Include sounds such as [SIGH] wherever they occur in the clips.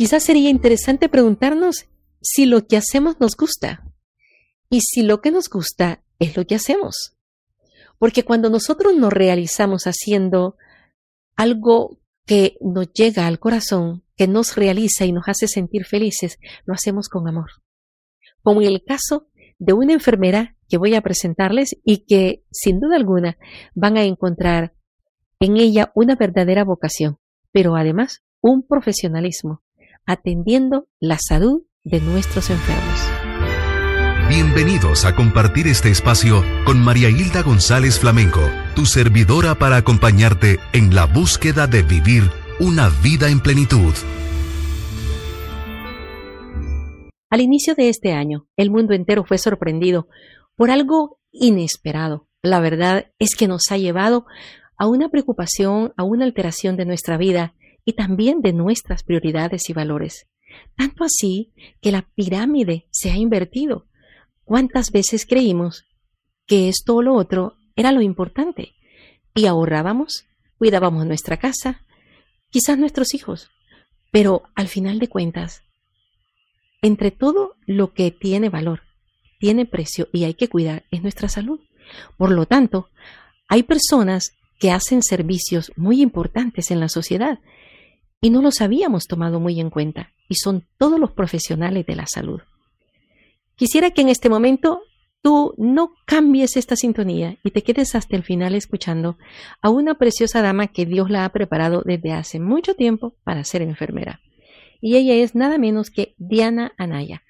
quizás sería interesante preguntarnos si lo que hacemos nos gusta y si lo que nos gusta es lo que hacemos. Porque cuando nosotros nos realizamos haciendo algo que nos llega al corazón, que nos realiza y nos hace sentir felices, lo hacemos con amor. Como en el caso de una enfermera que voy a presentarles y que sin duda alguna van a encontrar en ella una verdadera vocación, pero además un profesionalismo, atendiendo la salud de nuestros enfermos. Bienvenidos a compartir este espacio con María Hilda González Flamenco, tu servidora para acompañarte en la búsqueda de vivir una vida en plenitud. Al inicio de este año, el mundo entero fue sorprendido por algo inesperado. La verdad es que nos ha llevado a una preocupación, a una alteración de nuestra vida y también de nuestras prioridades y valores. Tanto así que la pirámide se ha invertido. ¿Cuántas veces creímos que esto o lo otro era lo importante? Y ahorrábamos, cuidábamos nuestra casa, quizás nuestros hijos. Pero al final de cuentas, entre todo lo que tiene valor, tiene precio y hay que cuidar es nuestra salud. Por lo tanto, hay personas que hacen servicios muy importantes en la sociedad y no los habíamos tomado muy en cuenta, y son todos los profesionales de la salud. Quisiera que en este momento tú no cambies esta sintonía y te quedes hasta el final escuchando a una preciosa dama que Dios la ha preparado desde hace mucho tiempo para ser enfermera. Y ella es nada menos que Diana Anaya.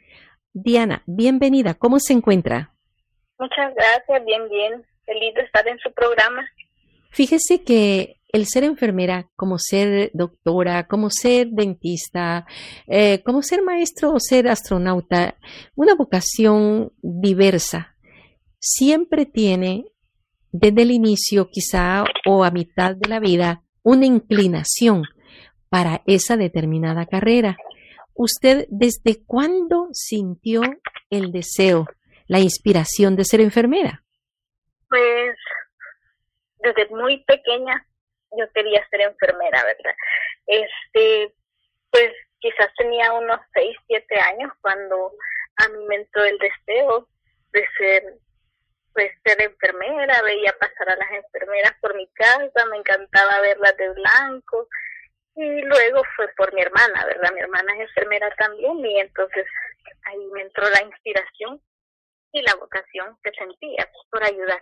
Diana, bienvenida. ¿Cómo se encuentra? Muchas gracias, bien, bien. Feliz de estar en su programa. Fíjese que el ser enfermera, como ser doctora, como ser dentista, eh, como ser maestro o ser astronauta, una vocación diversa, siempre tiene desde el inicio quizá o a mitad de la vida una inclinación para esa determinada carrera. ¿Usted desde cuándo sintió el deseo, la inspiración de ser enfermera? Pues desde muy pequeña yo quería ser enfermera, ¿verdad? Este, pues quizás tenía unos 6, 7 años cuando a mí me entró el deseo de ser pues ser enfermera, veía pasar a las enfermeras por mi casa, me encantaba verlas de blanco y luego fue por mi hermana, ¿verdad? Mi hermana es enfermera también y entonces ahí me entró la inspiración y la vocación que sentía por ayudar.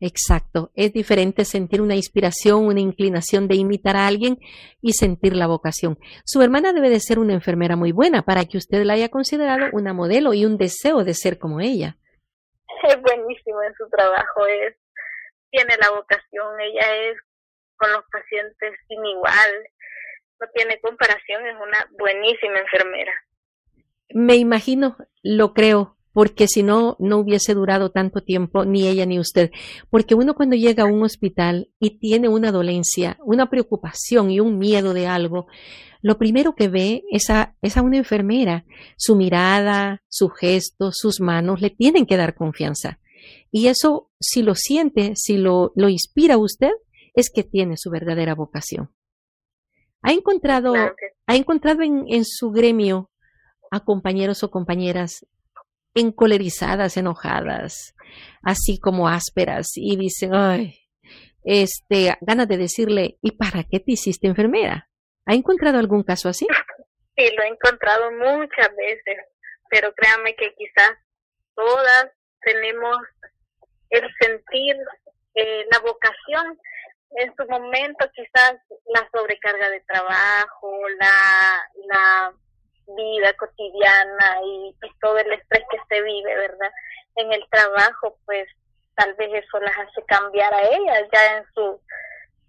Exacto. Es diferente sentir una inspiración, una inclinación de imitar a alguien y sentir la vocación. Su hermana debe de ser una enfermera muy buena para que usted la haya considerado una modelo y un deseo de ser como ella. [LAUGHS] Es buenísimo en su trabajo, es tiene la vocación, ella es con los pacientes sin igual, no tiene comparación, es una buenísima enfermera. Me imagino, lo creo, porque si no, no hubiese durado tanto tiempo ni ella ni usted. Porque uno cuando llega a un hospital y tiene una dolencia, una preocupación y un miedo de algo, lo primero que ve es a, una enfermera. Su mirada, su gesto, sus manos le tienen que dar confianza. Y eso, si lo siente, si lo, lo inspira a usted, es que tiene su verdadera vocación. ¿Ha encontrado, ¿ha encontrado en, en su gremio a compañeros o compañeras encolerizadas, enojadas, así como ásperas, y dicen, ay, este, ganas de decirle, ¿y para qué te hiciste enfermera? ¿Ha encontrado algún caso así? [LAUGHS] Sí, lo he encontrado muchas veces, pero créanme que quizás todas tenemos el sentir, eh, la vocación en su momento quizás la sobrecarga de trabajo, la, la vida cotidiana y, todo el estrés que se vive, ¿verdad? En el trabajo, pues tal vez eso las hace cambiar a ellas ya en su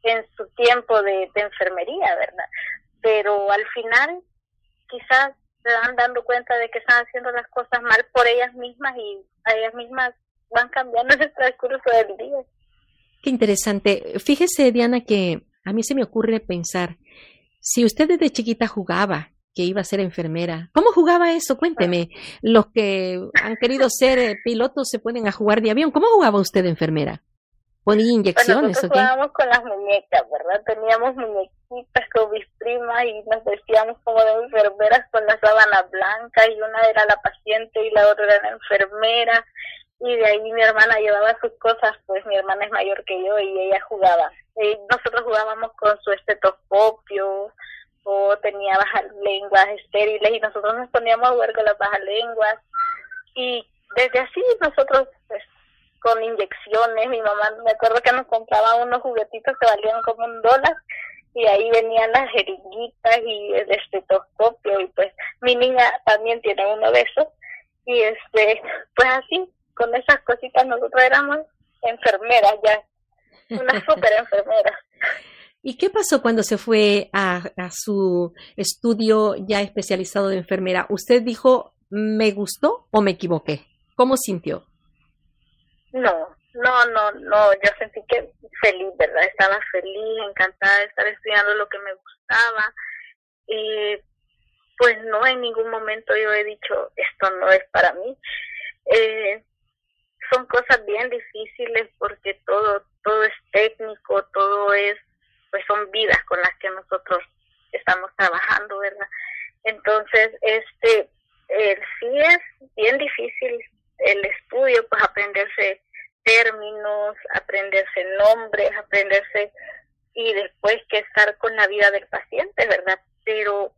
en su tiempo de, enfermería, ¿verdad? Pero al final quizás se van dando cuenta de que están haciendo las cosas mal por ellas mismas y a ellas mismas van cambiando [LAUGHS] el transcurso del día. Qué interesante. Fíjese, Diana, que a mí se me ocurre pensar, si usted desde chiquita jugaba que iba a ser enfermera. ¿Cómo jugaba eso? Cuénteme. Los que han querido ser eh, pilotos se ponen a jugar de avión. ¿Cómo jugaba usted de enfermera? ¿Ponía inyecciones o qué? jugábamos con las muñecas, ¿verdad? Teníamos muñequitas con primas y nos vestíamos como de enfermeras con la sábana blanca y una era la paciente y la otra era la enfermera y de ahí mi hermana llevaba sus cosas, pues mi hermana es mayor que yo y ella jugaba. Y nosotros jugábamos con su estetoscopio o tenía bajas lenguas estériles y nosotros nos poníamos a jugar con las bajas lenguas. Y desde así nosotros pues con inyecciones, mi mamá me acuerdo que nos compraba unos juguetitos que valían como un dólar y ahí venían las jeringuitas y el estetoscopio y pues mi niña también tiene uno de esos. Y este pues así con esas cositas nosotros éramos enfermeras ya una [LAUGHS] super enfermera ¿Y qué pasó cuando se fue a, a, su estudio ya especializado de enfermera? ¿Usted dijo, me gustó o me equivoqué? ¿Cómo sintió? No, no, no, no, yo sentí que feliz, ¿verdad? Estaba feliz, encantada de estar estudiando lo que me gustaba. Y pues no, en ningún momento yo he dicho, esto no es para mí. Eh, son cosas bien difíciles porque todo, todo es técnico, todo es, pues son vidas con las que nosotros estamos trabajando, ¿verdad? Entonces, este, eh, sí es bien difícil el estudio, pues aprenderse términos, aprenderse nombres, aprenderse y después que estar con la vida del paciente, ¿verdad? Pero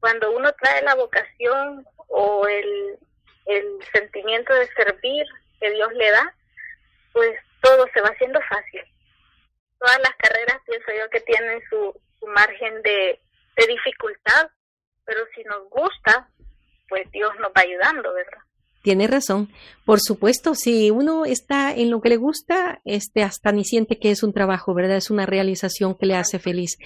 cuando uno trae la vocación o el, el sentimiento de servir que Dios le da, pues todo se va haciendo fácil. Todas las carreras pienso yo que tienen su, su margen de, de dificultad, pero si nos gusta, pues Dios nos va ayudando, ¿verdad? Tiene razón. Por supuesto, si uno está en lo que le gusta, este hasta ni siente que es un trabajo, ¿verdad? Es una realización que le hace feliz.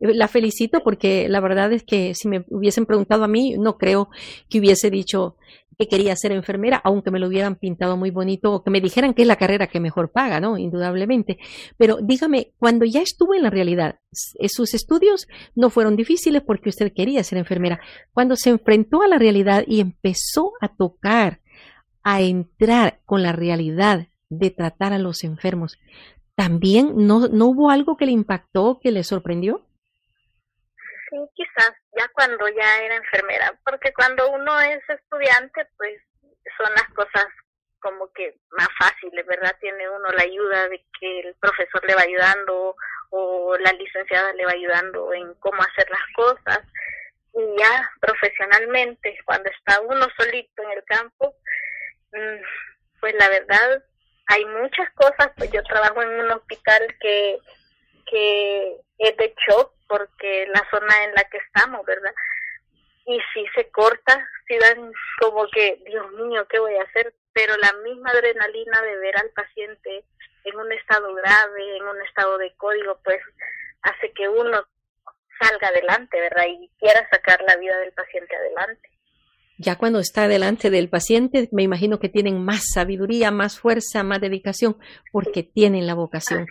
Eh, la felicito porque la verdad es que si me hubiesen preguntado a mí, no creo que hubiese dicho, que quería ser enfermera, aunque me lo hubieran pintado muy bonito o que me dijeran que es la carrera que mejor paga, ¿no? Indudablemente. Pero dígame, cuando ya estuvo en la realidad, eh, sus estudios no fueron difíciles porque usted quería ser enfermera. Cuando se enfrentó a la realidad y empezó a tocar, a entrar con la realidad de tratar a los enfermos, ¿también no, no hubo algo que le impactó, que le sorprendió? Sí, quizás ya cuando ya era enfermera, porque cuando uno es estudiante, pues son las cosas como que más fáciles, ¿verdad? Tiene uno la ayuda de que el profesor le va ayudando o la licenciada le va ayudando en cómo hacer las cosas. Y ya profesionalmente, cuando está uno solito en el campo, mm, pues la verdad hay muchas cosas, pues yo trabajo en un hospital que, que es de shock porque la zona en la que estamos, ¿verdad? Y si se corta, si dan como que, Dios mío, ¿qué voy a hacer? Pero la misma adrenalina de ver al paciente en un estado grave, en un estado de código, pues hace que uno salga adelante, ¿verdad? Y quiera sacar la vida del paciente adelante. Ya cuando está delante del paciente, me imagino que tienen más sabiduría, más fuerza, más dedicación, porque tienen la vocación.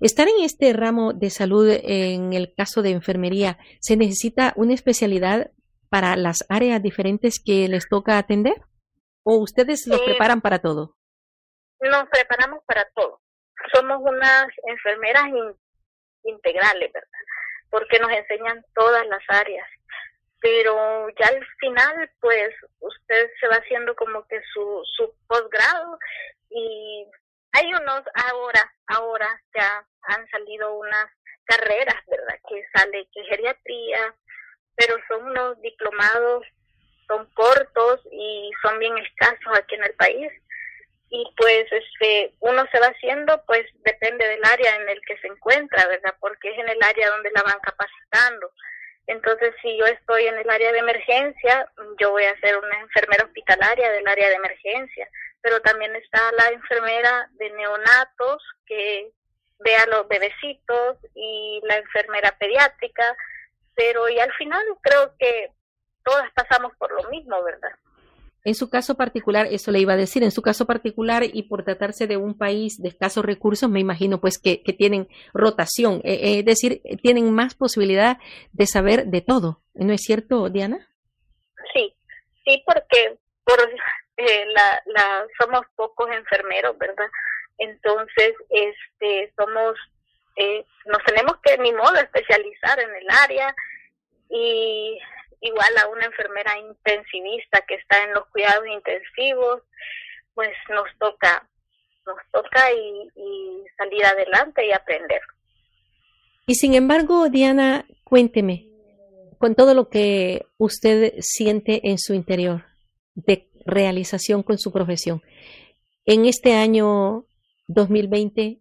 Estar en este ramo de salud, en el caso de enfermería, ¿se necesita una especialidad para las áreas diferentes que les toca atender? ¿O ustedes los preparan para todo? Nos preparamos para todo. Somos unas enfermeras integrales, ¿verdad? Porque nos enseñan todas las áreas pero ya al final pues usted se va haciendo como que su, su posgrado y hay unos ahora, ahora ya han salido unas carreras, ¿verdad? Que sale que geriatría, pero son unos diplomados, son cortos y son bien escasos aquí en el país. Y pues este uno se va haciendo, pues depende del área en el que se encuentra, ¿verdad? Porque es en el área donde la van capacitando. Entonces, si yo estoy en el área de emergencia, yo voy a ser una enfermera hospitalaria del área de emergencia, pero también está la enfermera de neonatos que ve a los bebecitos y la enfermera pediátrica, pero y al final creo que todas pasamos por lo mismo, ¿verdad? En su caso particular, eso le iba a decir, en su caso particular y por tratarse de un país de escasos recursos, me imagino pues que, tienen rotación, eh, eh, es decir, tienen más posibilidad de saber de todo, ¿no es cierto, Diana? Sí, sí, porque por eh, la, la, somos pocos enfermeros, ¿verdad? Entonces, este, somos, nos tenemos que ni modo especializar en el área y igual a una enfermera intensivista que está en los cuidados intensivos, pues nos toca, nos toca y, salir adelante y aprender. Y sin embargo, Diana, cuénteme, con todo lo que usted siente en su interior de realización con su profesión, en este año 2020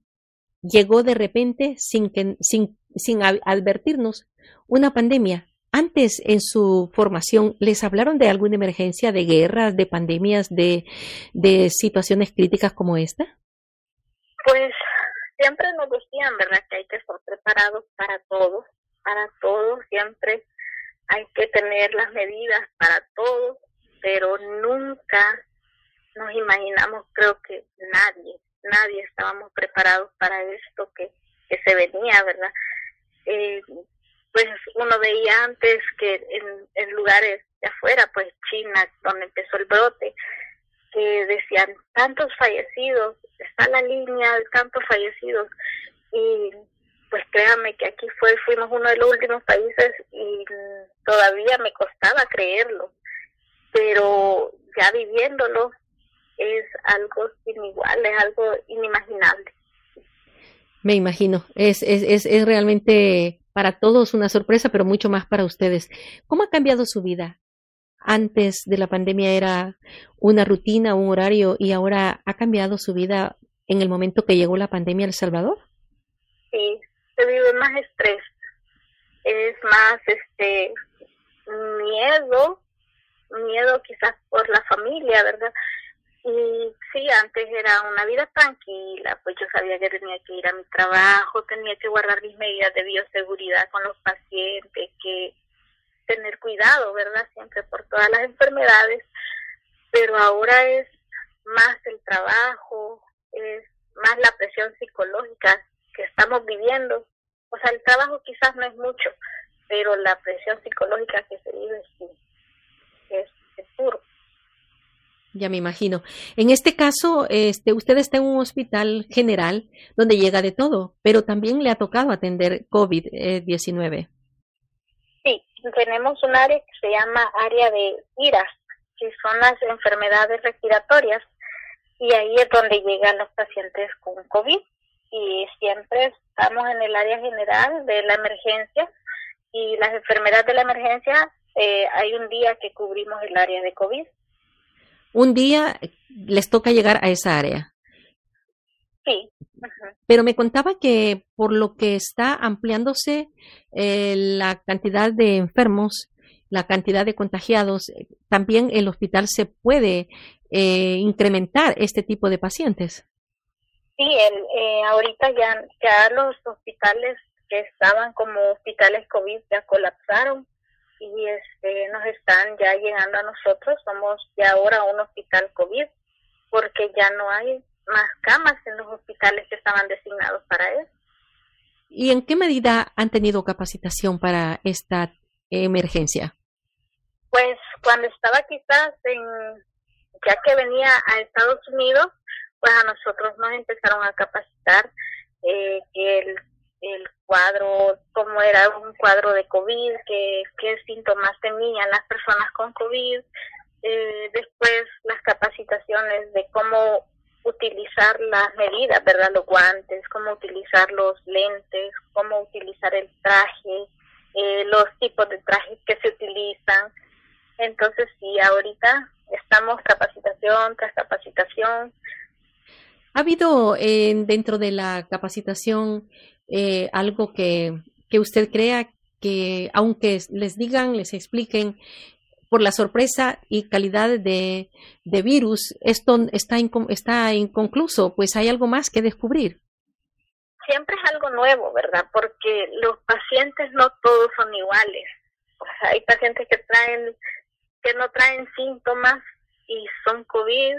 llegó de repente sin, que, sin, sin advertirnos una pandemia. Antes en su formación, ¿les hablaron de alguna emergencia, de guerras, de pandemias, de, situaciones críticas como esta? Pues siempre nos decían, ¿verdad?, que hay que estar preparados para todo, para todo, siempre hay que tener las medidas para todo, pero nunca nos imaginamos, creo que nadie, nadie estábamos preparados para esto que, que se venía, ¿verdad? Eh, pues uno veía antes que en, lugares de afuera, pues China, donde empezó el brote, que decían tantos fallecidos, está la línea de tantos fallecidos y pues créanme que aquí fue fuimos uno de los últimos países y todavía me costaba creerlo, pero ya viviéndolo es algo sin igual, es algo inimaginable. Me imagino, es, es, es, es realmente para todos una sorpresa, pero mucho más para ustedes. ¿Cómo ha cambiado su vida? Antes de la pandemia era una rutina, un horario, y ahora ha cambiado su vida en el momento que llegó la pandemia El Salvador. Sí, se vive más estrés, es más este miedo, miedo quizás por la familia, ¿verdad? Y sí, antes era una vida tranquila, pues yo sabía que tenía que ir a mi trabajo, tenía que guardar mis medidas de bioseguridad con los pacientes, que tener cuidado, ¿verdad? Siempre por todas las enfermedades, pero ahora es más el trabajo, es más la presión psicológica que estamos viviendo. O sea, el trabajo quizás no es mucho, pero la presión psicológica que se vive sí, es, es puro. Ya me imagino. En este caso, este, usted está en un hospital general donde llega de todo, pero también le ha tocado atender COVID-19. Sí, tenemos un área que se llama área de IRA, que son las enfermedades respiratorias, y ahí es donde llegan los pacientes con COVID. Y siempre estamos en el área general de la emergencia, y las enfermedades de la emergencia, eh, hay un día que cubrimos el área de COVID un día les toca llegar a esa área. Sí. Pero me contaba que por lo que está ampliándose eh, la cantidad de enfermos, la cantidad de contagiados, eh, también el hospital se puede eh, incrementar este tipo de pacientes. Sí, el, ahorita ya, ya los hospitales que estaban como hospitales COVID ya colapsaron y este, nos están ya llegando a nosotros. Somos ya ahora un hospital COVID porque ya no hay más camas en los hospitales que estaban designados para eso. ¿Y en qué medida han tenido capacitación para esta emergencia? Pues cuando estaba quizás en, ya que venía a Estados Unidos, pues a nosotros nos empezaron a capacitar eh, que el el cuadro, cómo era un cuadro de COVID, qué, qué síntomas tenían las personas con COVID, eh, después las capacitaciones de cómo utilizar las medidas, ¿verdad? Los guantes, cómo utilizar los lentes, cómo utilizar el traje, eh, los tipos de trajes que se utilizan. Entonces, sí, ahorita estamos capacitación tras capacitación. ¿Ha habido eh, dentro de la capacitación eh, algo que, que usted crea que aunque les digan, les expliquen por la sorpresa y calidad de, de virus, esto está, está inconcluso, pues hay algo más que descubrir. Siempre es algo nuevo, ¿verdad? Porque los pacientes no todos son iguales. O sea, hay pacientes que traen, que no traen síntomas y son COVID.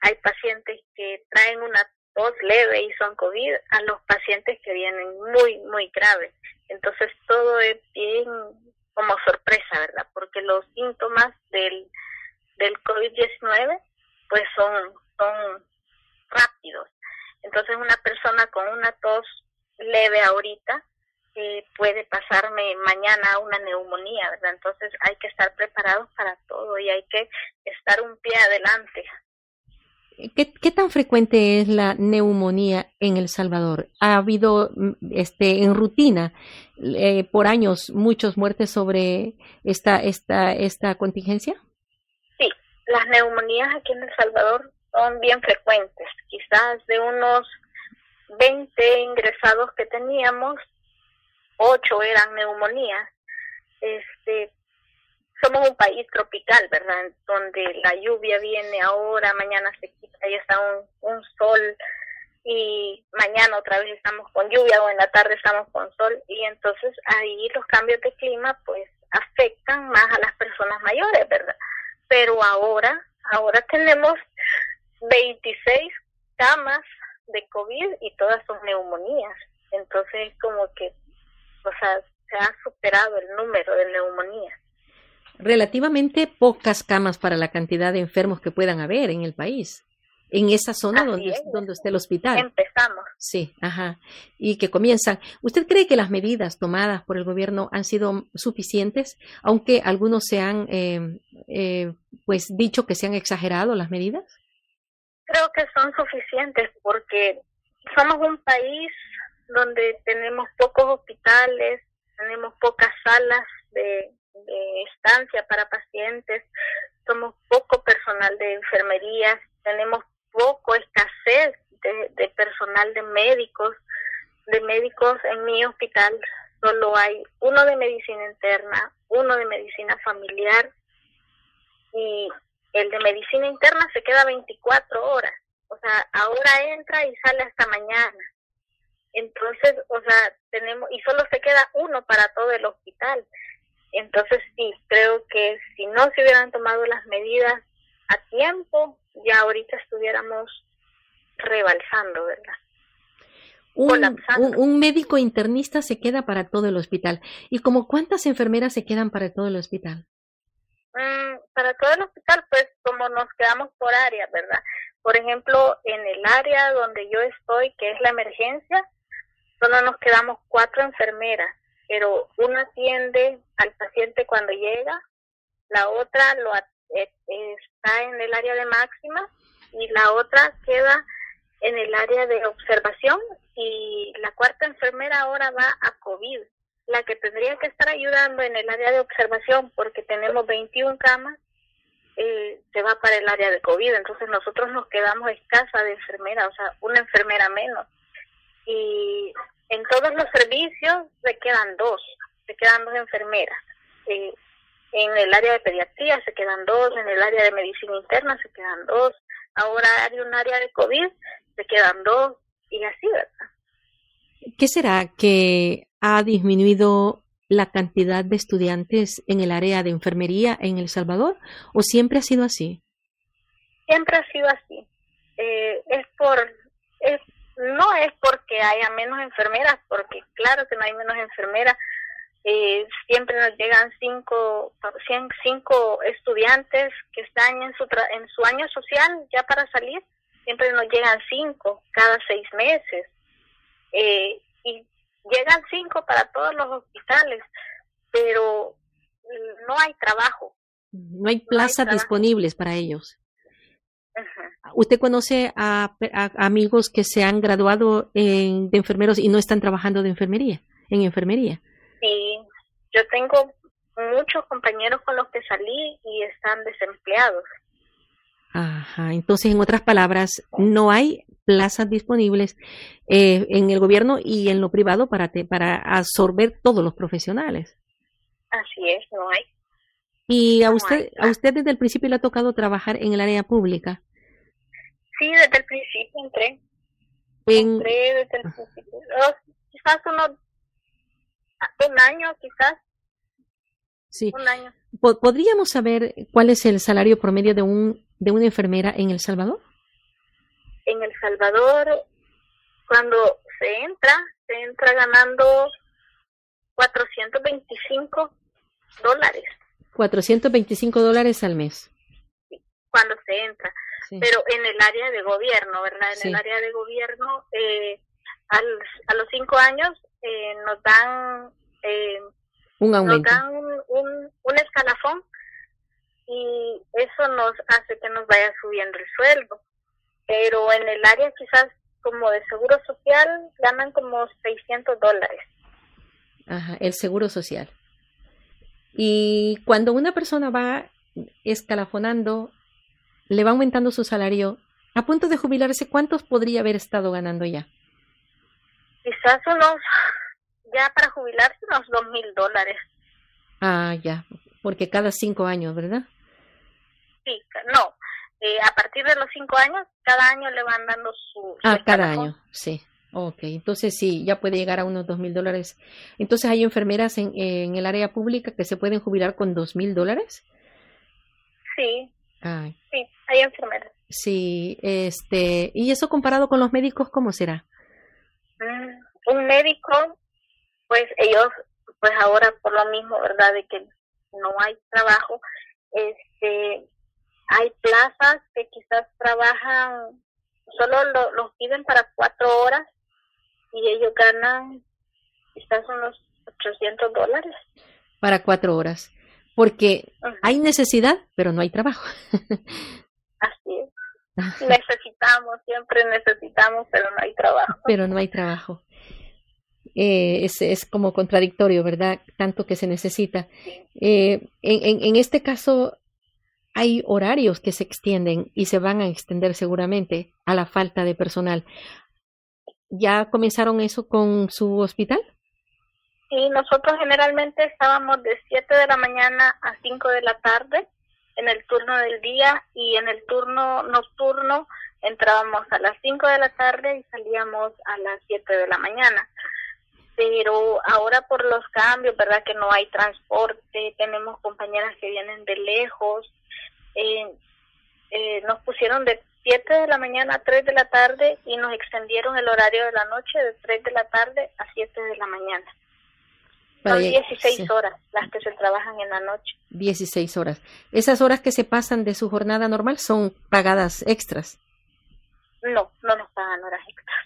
Hay pacientes que traen una tos leve y son COVID a los pacientes que vienen muy, muy graves. Entonces todo es bien como sorpresa, ¿verdad? Porque los síntomas del, del COVID-19 pues son, son rápidos. Entonces una persona con una tos leve ahorita puede pasarme mañana una neumonía, ¿verdad? Entonces hay que estar preparados para todo y hay que estar un pie adelante. ¿Qué, tan frecuente es la neumonía en El Salvador? ¿Ha habido mm, este, en rutina eh, por años muchas muertes sobre esta, esta, esta contingencia? Sí, las neumonías aquí en El Salvador son bien frecuentes. Quizás de unos 20 ingresados que teníamos, 8 eran neumonías. Este, somos un país tropical, ¿verdad? Donde la lluvia viene ahora, mañana se quita y está un, un sol y mañana otra vez estamos con lluvia o en la tarde estamos con sol y entonces ahí los cambios de clima pues afectan más a las personas mayores, ¿verdad? Pero ahora, ahora tenemos 26 camas de COVID y todas son neumonías. Entonces como que, o sea, se ha superado el número de neumonías relativamente pocas camas para la cantidad de enfermos que puedan haber en el país. En esa zona donde, donde esté el hospital. Empezamos. Sí, ajá. Y que comienzan. ¿Usted cree que las medidas tomadas por el gobierno han sido suficientes, aunque algunos se han, eh, eh, pues, dicho que se han exagerado las medidas? Creo que son suficientes porque somos un país donde tenemos pocos hospitales, tenemos pocas salas de, de estancia para pacientes, somos poco personal de enfermería, tenemos poco escasez de, personal de médicos, de médicos en mi hospital solo hay uno de medicina interna, uno de medicina familiar y el de medicina interna se queda 24 horas. O sea, ahora entra y sale hasta mañana. Entonces, o sea, tenemos, y solo se queda uno para todo el hospital. Entonces sí, creo que si no se hubieran tomado las medidas a tiempo, ya ahorita estuviéramos rebalsando, ¿verdad? Un, médico internista se queda para todo el hospital. ¿Y como cuántas enfermeras se quedan para todo el hospital? Mm, para todo el hospital, pues como nos quedamos por área, ¿verdad? Por ejemplo, en el área donde yo estoy, que es la emergencia, solo nos quedamos cuatro enfermeras pero una atiende al paciente cuando llega, la otra lo eh, está en el área de máxima y la otra queda en el área de observación y la cuarta enfermera ahora va a COVID. La que tendría que estar ayudando en el área de observación, porque tenemos 21 camas, eh, se va para el área de COVID. Entonces nosotros nos quedamos escasa de enfermera, o sea, una enfermera menos. Y en todos los servicios se quedan dos, se quedan dos enfermeras. Eh, en el área de pediatría se quedan dos, en el área de medicina interna se quedan dos, ahora hay un área de COVID, se quedan dos, y así, ¿verdad? ¿Qué será que ha disminuido la cantidad de estudiantes en el área de enfermería en El Salvador o siempre ha sido así? Siempre ha sido así. Eh, es por es no es porque haya menos enfermeras, porque claro que no hay menos enfermeras, eh, siempre nos llegan cinco, cinco estudiantes que están en su, en su año social ya para salir, siempre nos llegan cinco cada seis meses. Eh, y llegan cinco para todos los hospitales, pero no hay trabajo. No hay plazas disponibles para ellos. ¿Usted conoce a, amigos que se han graduado en, de enfermeros y no están trabajando de enfermería, en enfermería? Sí, yo tengo muchos compañeros con los que salí y están desempleados. Ajá, entonces en otras palabras, no hay plazas disponibles eh, en el gobierno y en lo privado para, para absorber todos los profesionales. Así es, no hay. ¿Y a usted, a usted desde el principio le ha tocado trabajar en el área pública? Sí, desde el principio entré. Entré desde el principio. Oh, quizás unos un año, quizás. Sí. Un año. ¿Podríamos saber cuál es el salario promedio de un de una enfermera en El Salvador? En El Salvador, cuando se entra, se entra ganando 425 dólares. 425 dólares al mes. cuando se entra. Pero en el área de gobierno, ¿verdad? En el área de gobierno, eh, a los cinco años eh, nos dan Un aumento. Nos dan un, un, escalafón y eso nos hace que nos vaya subiendo el sueldo. Pero en el área quizás como de seguro social ganan como 600 dólares. Ajá, el seguro social. Y cuando una persona va escalafonando, le va aumentando su salario, a punto de jubilarse, ¿cuántos podría haber estado ganando ya? Quizás unos, ya para jubilarse, unos dos mil dólares. Ah, ya, porque cada cinco años, ¿verdad? Sí, no, eh, a partir de los cinco años, cada año le van dando su... ah, cada año, sí. Ok, entonces sí, ya puede llegar a unos dos mil dólares. Entonces hay enfermeras en, en, el área pública que se pueden jubilar con dos mil dólares. Sí. Sí, hay enfermeras. Sí, este, y eso comparado con los médicos, ¿cómo será? Mm, un médico, pues ellos, pues ahora por lo mismo, ¿verdad? De que no hay trabajo, este, hay plazas que quizás trabajan, solo lo, los piden para cuatro horas y ellos ganan quizás unos 800 dólares. Para cuatro horas, porque hay necesidad, pero no hay trabajo. [LAUGHS] Así es. necesitamos, siempre necesitamos, pero no hay trabajo. Pero no hay trabajo. Eh, es, es, como contradictorio, ¿verdad? Tanto que se necesita. Eh, en, en, en, este caso, hay horarios que se extienden y se van a extender seguramente a la falta de personal. ¿Ya comenzaron eso con su hospital? Sí, nosotros generalmente estábamos de 7 de la mañana a 5 de la tarde en el turno del día y en el turno nocturno entrábamos a las 5 de la tarde y salíamos a las 7 de la mañana. Pero ahora por los cambios, ¿verdad? Que no hay transporte, tenemos compañeras que vienen de lejos, eh, eh, nos pusieron de 7 de la mañana a 3 de la tarde y nos extendieron el horario de la noche de 3 de la tarde a 7 de la mañana. Son 16 horas las que se trabajan en la noche. 16 horas. ¿Esas horas que se pasan de su jornada normal son pagadas extras? No, no nos pagan horas extras.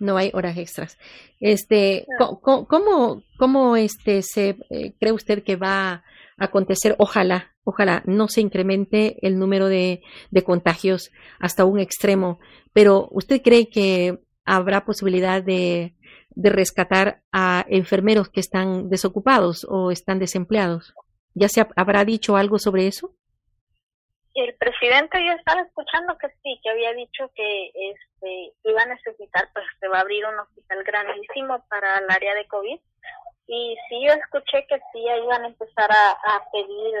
No hay horas extras. Este, ¿cómo, cómo, este se eh, cree usted que va a acontecer? Ojalá, ojalá no se incremente el número de, de contagios hasta un extremo, pero ¿usted cree que habrá posibilidad de de rescatar a enfermeros que están desocupados o están desempleados. ¿Ya se habrá dicho algo sobre eso? El presidente ya estaba escuchando que sí, que había dicho que este, iba a necesitar, pues se va a abrir un hospital grandísimo para el área de COVID. Y sí, yo escuché que sí, iban a empezar a, a pedir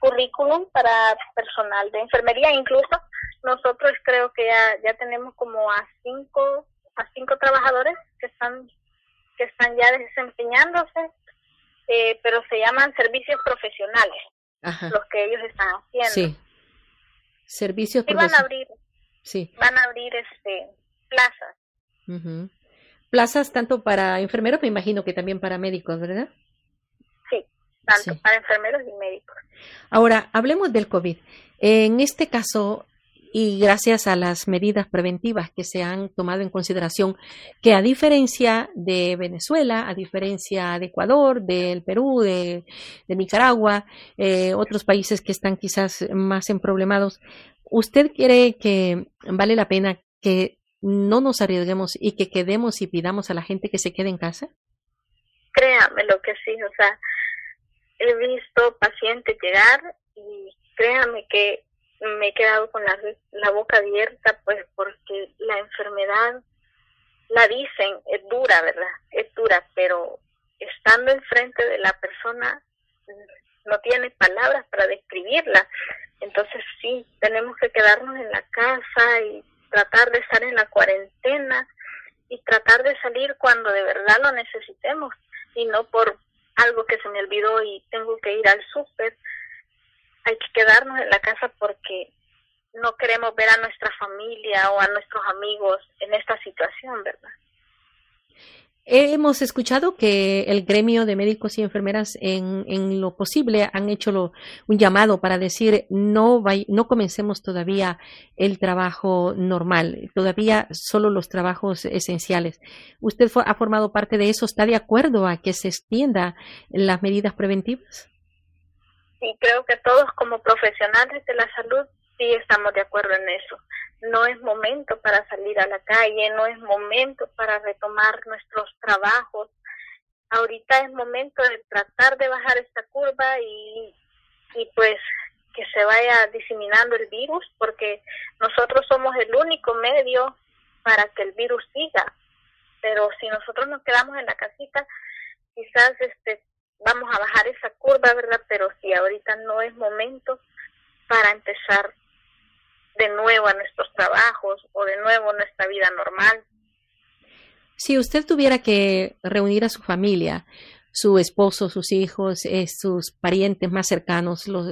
currículum para personal de enfermería. Incluso nosotros creo que ya, ya tenemos como a cinco a cinco trabajadores que están que están ya desempeñándose, eh, pero se llaman servicios profesionales, los que ellos están haciendo. Sí. Servicios van a abrir, sí. van a abrir este plazas. Plazas tanto para enfermeros, me imagino que también para médicos, ¿verdad? Sí, tanto para enfermeros y médicos. Ahora, hablemos del COVID. En este caso, y gracias a las medidas preventivas que se han tomado en consideración, que a diferencia de Venezuela, a diferencia de Ecuador, del Perú, de, Nicaragua, eh, otros países que están quizás más emproblemados, ¿usted cree que vale la pena que no nos arriesguemos y que quedemos y pidamos a la gente que se quede en casa? Créame lo que sí, o sea, he visto pacientes llegar y créame que me he quedado con la, boca abierta, pues porque la enfermedad, la dicen, es dura, ¿verdad? Es dura, pero estando enfrente de la persona no tiene palabras para describirla. Entonces sí, tenemos que quedarnos en la casa y tratar de estar en la cuarentena y tratar de salir cuando de verdad lo necesitemos y no por algo que se me olvidó y tengo que ir al súper hay que quedarnos en la casa porque no queremos ver a nuestra familia o a nuestros amigos en esta situación, ¿verdad? Hemos escuchado que el gremio de médicos y enfermeras en, en lo posible han hecho lo, un llamado para decir no, no comencemos todavía el trabajo normal, todavía solo los trabajos esenciales. ¿Usted ha formado parte de eso? ¿Está de acuerdo a que se extienda las medidas preventivas? Sí, creo que todos como profesionales de la salud sí estamos de acuerdo en eso no es momento para salir a la calle, no es momento para retomar nuestros trabajos. Ahorita es momento de tratar de bajar esta curva y, y pues que se vaya diseminando el virus porque nosotros somos el único medio para que el virus siga. Pero si nosotros nos quedamos en la casita, quizás este vamos a bajar esa curva, ¿verdad? Pero si ahorita no es momento para empezar de nuevo a nuestros trabajos o de nuevo a nuestra vida normal. Si usted tuviera que reunir a su familia, su esposo, sus hijos, eh, sus parientes más cercanos, los,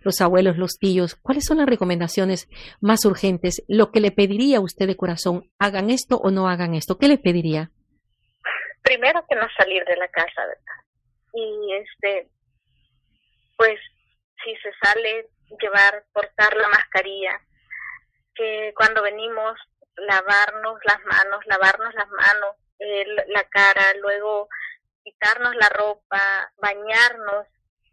los abuelos, los tíos, ¿cuáles son las recomendaciones más urgentes? Lo que le pediría a usted de corazón, hagan esto o no hagan esto, ¿qué le pediría? Primero que no salir de la casa, ¿verdad? Y este, pues si se sale, llevar, portar la mascarilla, que cuando venimos lavarnos las manos, lavarnos las manos, la cara, luego quitarnos la ropa, bañarnos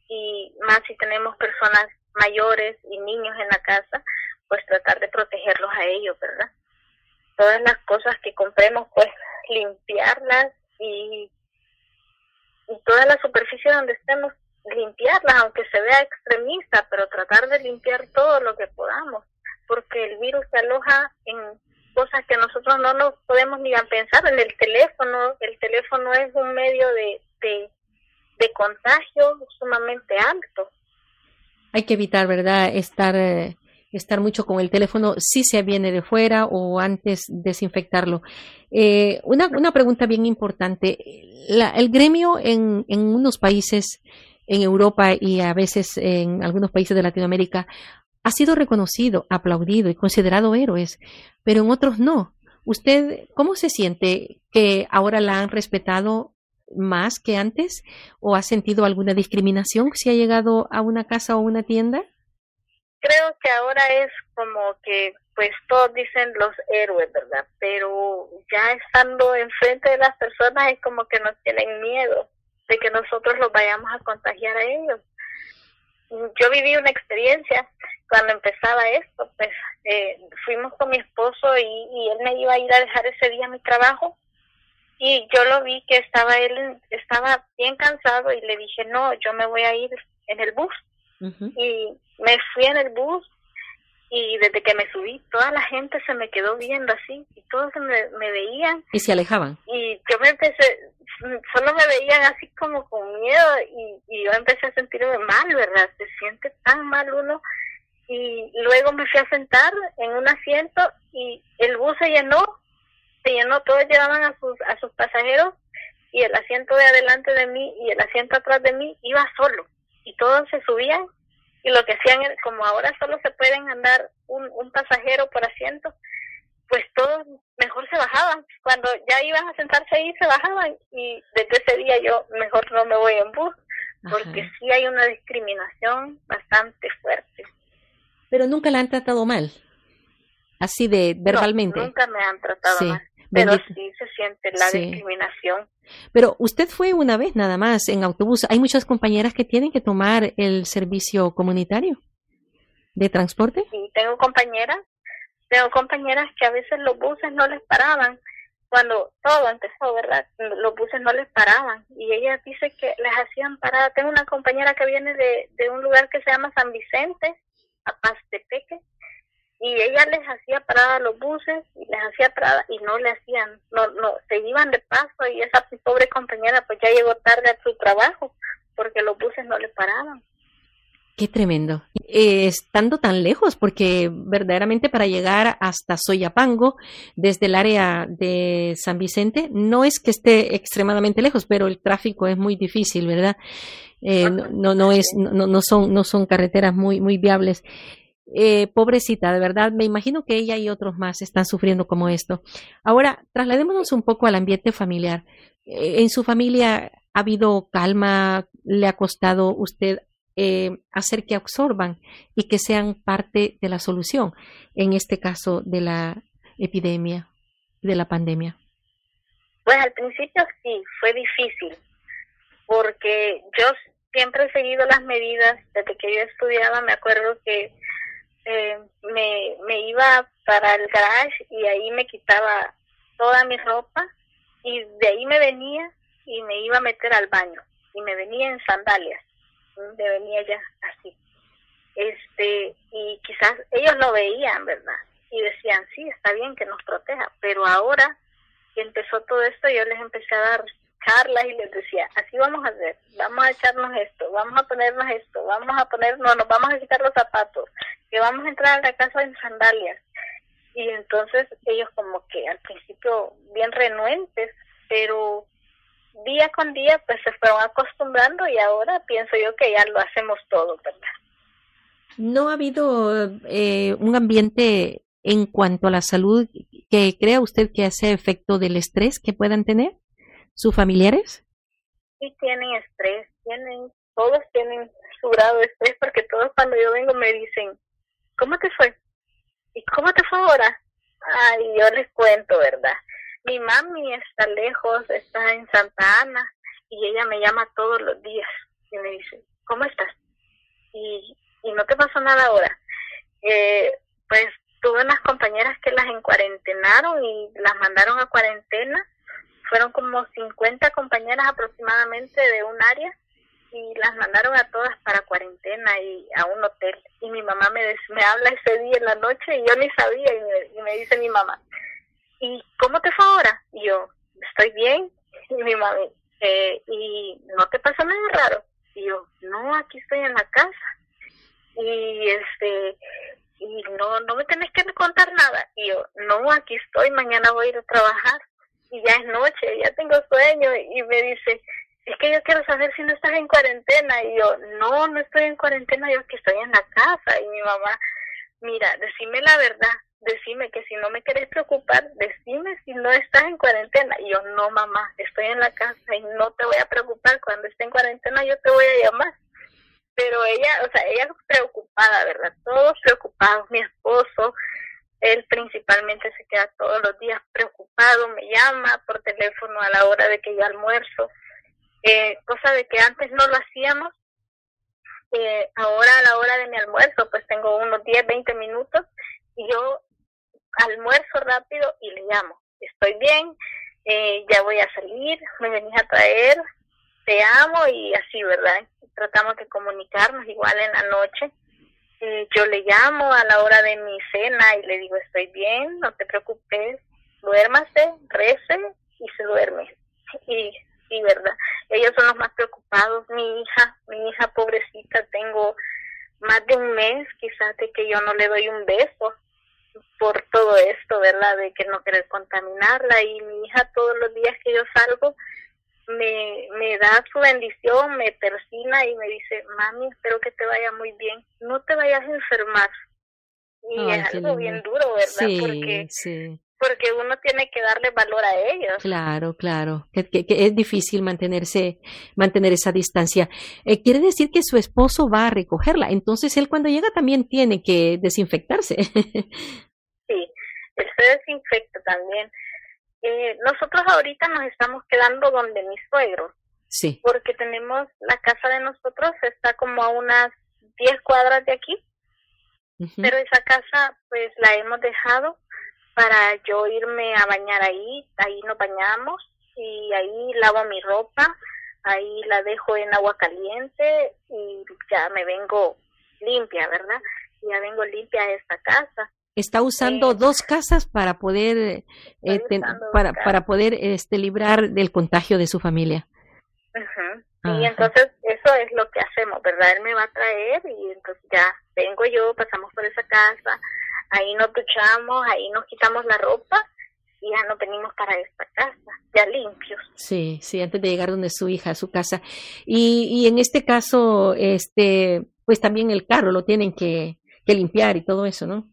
y más si tenemos personas mayores y niños en la casa, pues tratar de protegerlos a ellos, ¿verdad? Todas las cosas que compremos, pues limpiarlas y, y toda la superficie donde estemos, limpiarlas, aunque se vea extremista, pero tratar de limpiar todo lo que podamos porque el virus se aloja en cosas que nosotros no nos podemos ni a pensar, en el teléfono, el teléfono es un medio de, de, contagio sumamente alto. Hay que evitar, ¿verdad?, estar... Eh, estar mucho con el teléfono si se viene de fuera o antes desinfectarlo. Eh, una, una pregunta bien importante. el gremio en, en unos países, en Europa y a veces en algunos países de Latinoamérica, ha sido reconocido, aplaudido y considerado héroes, pero en otros no. ¿Usted cómo se siente que ahora la han respetado más que antes o ha sentido alguna discriminación si ha llegado a una casa o una tienda? Creo que ahora es como que pues todos dicen los héroes, ¿verdad? Pero ya estando enfrente de las personas es como que nos tienen miedo de que nosotros los vayamos a contagiar a ellos. Yo viví una experiencia cuando empezaba esto, pues eh, fuimos con mi esposo y, él me iba a ir a dejar ese día mi trabajo y yo lo vi que estaba él estaba bien cansado y le dije no yo me voy a ir en el bus y me fui en el bus y desde que me subí toda la gente se me quedó viendo así y todos me, me veían. Y se alejaban. Y yo me empecé solo me veían así como con miedo y, y yo empecé a sentirme mal verdad se siente tan mal uno. Y luego me fui a sentar en un asiento y el bus se llenó, se llenó, todos llevaban a sus, a sus pasajeros y el asiento de adelante de mí y el asiento atrás de mí iba solo y todos se subían y lo que hacían, como ahora solo se pueden andar un, un pasajero por asiento, pues todos mejor se bajaban. Cuando ya iban a sentarse ahí, se bajaban y desde ese día yo mejor no me voy en bus, porque sí hay una discriminación bastante fuerte pero nunca la han tratado mal, así de verbalmente. nunca me han tratado mal, pero sí se siente la discriminación. Pero usted fue una vez nada más en autobús. Hay muchas compañeras que tienen que tomar el servicio comunitario de transporte. Sí, tengo compañeras, tengo compañeras que a veces los buses no les paraban cuando todo empezó, ¿verdad? Los buses no les paraban y ella dice que les hacían parada. Tengo una compañera que viene de, de un lugar que se llama San Vicente a Pastepeque y ella les hacía parada a los buses y les hacía parada y no le hacían, no, no, se iban de paso y esa pobre compañera pues ya llegó tarde a su trabajo porque los buses no le paraban. Qué tremendo. Eh, estando tan lejos, porque verdaderamente para llegar hasta Soyapango, desde el área de San Vicente, no es que esté extremadamente lejos, pero el tráfico es muy difícil, ¿verdad? Eh, no, no, es, no, no, son, no son carreteras muy, muy viables. Eh, pobrecita, de verdad, me imagino que ella y otros más están sufriendo como esto. Ahora, trasladémonos un poco al ambiente familiar. en su familia ha habido calma, le ha costado usted eh, hacer que absorban y que sean parte de la solución, en este caso de la epidemia, de la pandemia? Pues al principio sí, fue difícil, porque yo siempre he seguido las medidas desde que yo estudiaba, me acuerdo que eh, me, me iba para el garage y ahí me quitaba toda mi ropa y de ahí me venía y me iba a meter al baño y me venía en sandalias me venía ya así. Este, y quizás ellos lo veían, ¿verdad? Y decían, sí, está bien que nos proteja, pero ahora que empezó todo esto, yo les empecé a dar charlas y les decía, así vamos a hacer, vamos a echarnos esto, vamos a ponernos esto, vamos a ponernos, nos vamos a quitar los zapatos, que vamos a entrar a la casa en sandalias. Y entonces ellos como que al principio bien renuentes, pero día con día pues se fueron acostumbrando y ahora pienso yo que ya lo hacemos todo, ¿verdad? ¿No ha habido eh, un ambiente en cuanto a la salud que crea usted que hace efecto del estrés que puedan tener sus familiares? Sí, tienen estrés, tienen, todos tienen su grado de estrés porque todos cuando yo vengo me dicen, ¿cómo te fue? ¿Y cómo te fue ahora? Ay, yo les cuento, ¿verdad? mi mami está lejos, está en Santa Ana y ella me llama todos los días y me dice, ¿cómo estás? Y, y no te pasó nada ahora. Eh, pues tuve unas compañeras que las encuarentenaron y las mandaron a cuarentena. Fueron como 50 compañeras aproximadamente de un área y las mandaron a todas para cuarentena y a un hotel. Y mi mamá me, me habla ese día en la noche y yo ni sabía y me dice mi mamá, ¿y cómo te fue ahora? Y yo, estoy bien. Y mi mami, eh, ¿y no te pasa nada raro? Y yo, no, aquí estoy en la casa. Y este, y no, no me tenés que contar nada. Y yo, no, aquí estoy, mañana voy a ir a trabajar. Y ya es noche, ya tengo sueño. Y me dice, es que yo quiero saber si no estás en cuarentena. Y yo, no, no estoy en cuarentena, yo aquí estoy en la casa. Y mi mamá, mira, decime la verdad, decime que si no me querés preocupar, decime si no estás en cuarentena. Y yo, no, mamá, estoy en la casa y no te voy a preocupar. Cuando esté en cuarentena yo te voy a llamar. Pero ella, o sea, ella preocupada, ¿verdad? Todos preocupados. Mi esposo, él principalmente se queda todos los días preocupado, me llama por teléfono a la hora de que yo almuerzo. Eh, cosa de que antes no lo hacíamos. Eh, ahora a la hora de mi almuerzo, pues tengo unos 10, 20 minutos y yo almuerzo rápido y le llamo, estoy bien, eh, ya voy a salir, me venís a traer, te amo y así, ¿verdad? Tratamos de comunicarnos igual en la noche. Eh, yo le llamo a la hora de mi cena y le digo, estoy bien, no te preocupes, duérmase, rece y se duerme. Y sí, ¿verdad? Ellos son los más preocupados. Mi hija, mi hija pobrecita, tengo más de un mes quizás de que yo no le doy un beso por todo esto, ¿verdad? De que no querer contaminarla y mi hija todos los días que yo salgo me, me da su bendición, me persina y me dice, mami, espero que te vaya muy bien, no te vayas a enfermar. Y es algo bien duro, ¿verdad? porque, porque uno tiene que darle valor a ellos. Claro, claro, que, que, es difícil mantenerse, mantener esa distancia. Eh, quiere decir que su esposo va a recogerla, entonces él cuando llega también tiene que desinfectarse. [LAUGHS] él se desinfecta también. Eh, nosotros ahorita nos estamos quedando donde mis suegros. Sí. Porque tenemos la casa de nosotros, está como a unas 10 cuadras de aquí. Pero esa casa, pues la hemos dejado para yo irme a bañar ahí. Ahí nos bañamos y ahí lavo mi ropa. Ahí la dejo en agua caliente y ya me vengo limpia, ¿verdad? Ya vengo limpia a esta casa está usando dos casas para poder eh, para, para poder este librar del contagio de su familia. Y entonces eso es lo que hacemos, ¿verdad? Él me va a traer y entonces ya vengo yo, pasamos por esa casa, ahí nos duchamos, ahí nos quitamos la ropa y ya nos venimos para esta casa, ya limpios. Sí, sí, antes de llegar donde su hija, a su casa. Y, y en este caso, este, pues también el carro lo tienen que, que limpiar y todo eso, ¿no?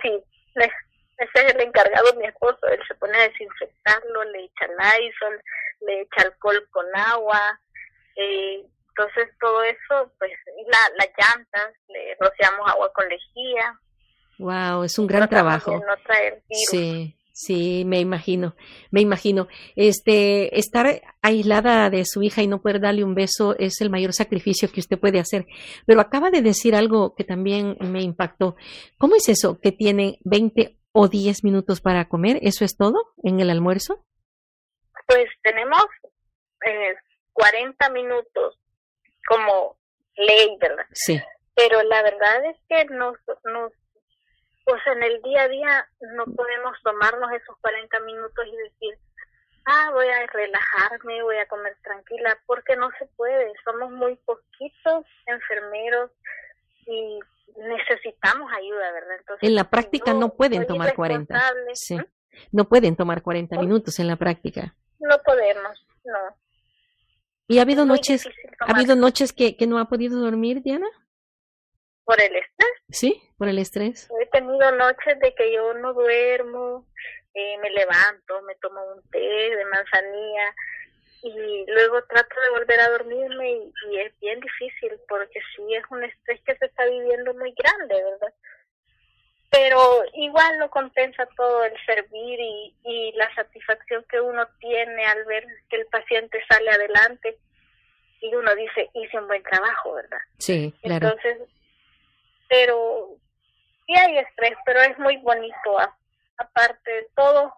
Sí, ese es el encargado mi esposo, él se pone a desinfectarlo, le echa Lysol, le echa alcohol con agua, eh, entonces todo eso, pues la, las llantas, le rociamos agua con lejía. Wow, es un gran trabajo. No traer virus. Sí, Sí, me imagino, me imagino. Este, estar aislada de su hija y no poder darle un beso es el mayor sacrificio que usted puede hacer. Pero acaba de decir algo que también me impactó. ¿Cómo es eso que tiene 20 o 10 minutos para comer? ¿Eso es todo en el almuerzo? Pues tenemos eh, 40 minutos como ley, ¿verdad? Sí. Pero la verdad es que nos, nos pues en el día a día no podemos tomarnos esos 40 minutos y decir, ah, voy a relajarme, voy a comer tranquila, porque no se puede. Somos muy poquitos enfermeros y necesitamos ayuda, ¿verdad? Entonces, en la práctica no pueden tomar 40. Sí. No pueden tomar 40 minutos en la práctica. No podemos, no. ¿Y ha habido noches, ha habido noches que, que no ha podido dormir, Diana? Por el estrés. Sí, por el estrés. He tenido noches de que yo no duermo, eh, me levanto, me tomo un té de manzanilla y luego trato de volver a dormirme y, es bien difícil porque sí es un estrés que se está viviendo muy grande, ¿verdad? Pero igual lo compensa todo el servir y, y la satisfacción que uno tiene al ver que el paciente sale adelante y uno dice, hice un buen trabajo, ¿verdad? Sí, claro. Entonces, pero sí hay estrés, pero es muy bonito. Aparte de todo,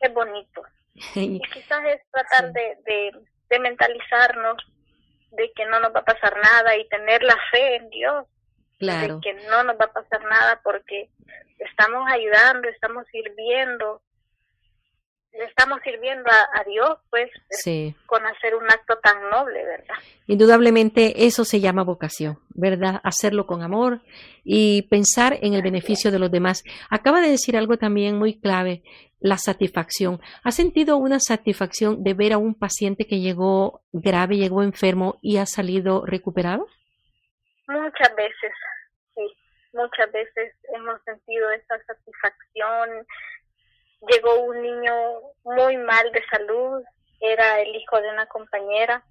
es bonito. [LAUGHS] y quizás es tratar de, de, de mentalizarnos de que no nos va a pasar nada y tener la fe en Dios. Claro. De que no nos va a pasar nada porque estamos ayudando, estamos sirviendo le estamos sirviendo a, Dios, pues, con hacer un acto tan noble, ¿verdad? Indudablemente eso se llama vocación, ¿verdad? Hacerlo con amor y pensar en el beneficio de los demás. Acaba de decir algo también muy clave, la satisfacción. ¿Ha sentido una satisfacción de ver a un paciente que llegó grave, llegó enfermo y ha salido recuperado? Muchas veces, sí. Muchas veces hemos sentido esa satisfacción llegó un niño muy mal de salud, era el hijo de una compañera,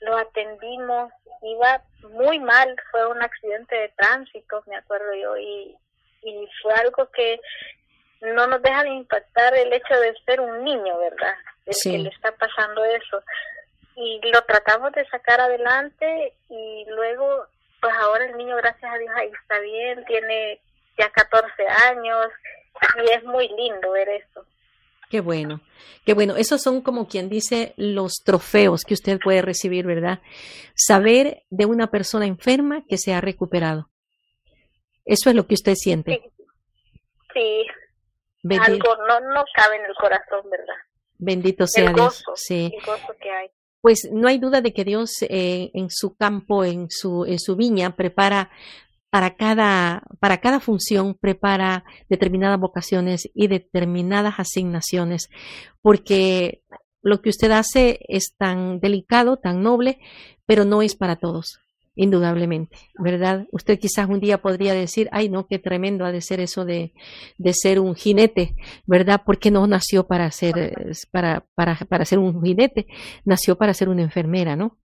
lo atendimos, iba muy mal, fue un accidente de tránsito, me acuerdo yo, y, y fue algo que no nos deja de impactar el hecho de ser un niño, ¿verdad? El que le está pasando eso. Y lo tratamos de sacar adelante y luego, pues ahora el niño, gracias a Dios, ahí está bien, tiene ya 14 años, y es muy lindo ver eso. Qué bueno, qué bueno. Esos son como quien dice los trofeos que usted puede recibir, ¿verdad? Saber de una persona enferma que se ha recuperado. Eso es lo que usted siente. Sí. Algo no, no cabe en el corazón, ¿verdad? Bendito sea Dios. Sí. El gozo que hay. Pues no hay duda de que Dios eh, en su campo, en su, en su viña, prepara para cada, para cada función prepara determinadas vocaciones y determinadas asignaciones, porque lo que usted hace es tan delicado, tan noble, pero no es para todos, indudablemente, ¿verdad? Usted quizás un día podría decir, ay, no, qué tremendo ha de ser eso de, de ser un jinete, ¿verdad? Porque no nació para ser, para, para, para ser un jinete, nació para ser una enfermera, ¿no?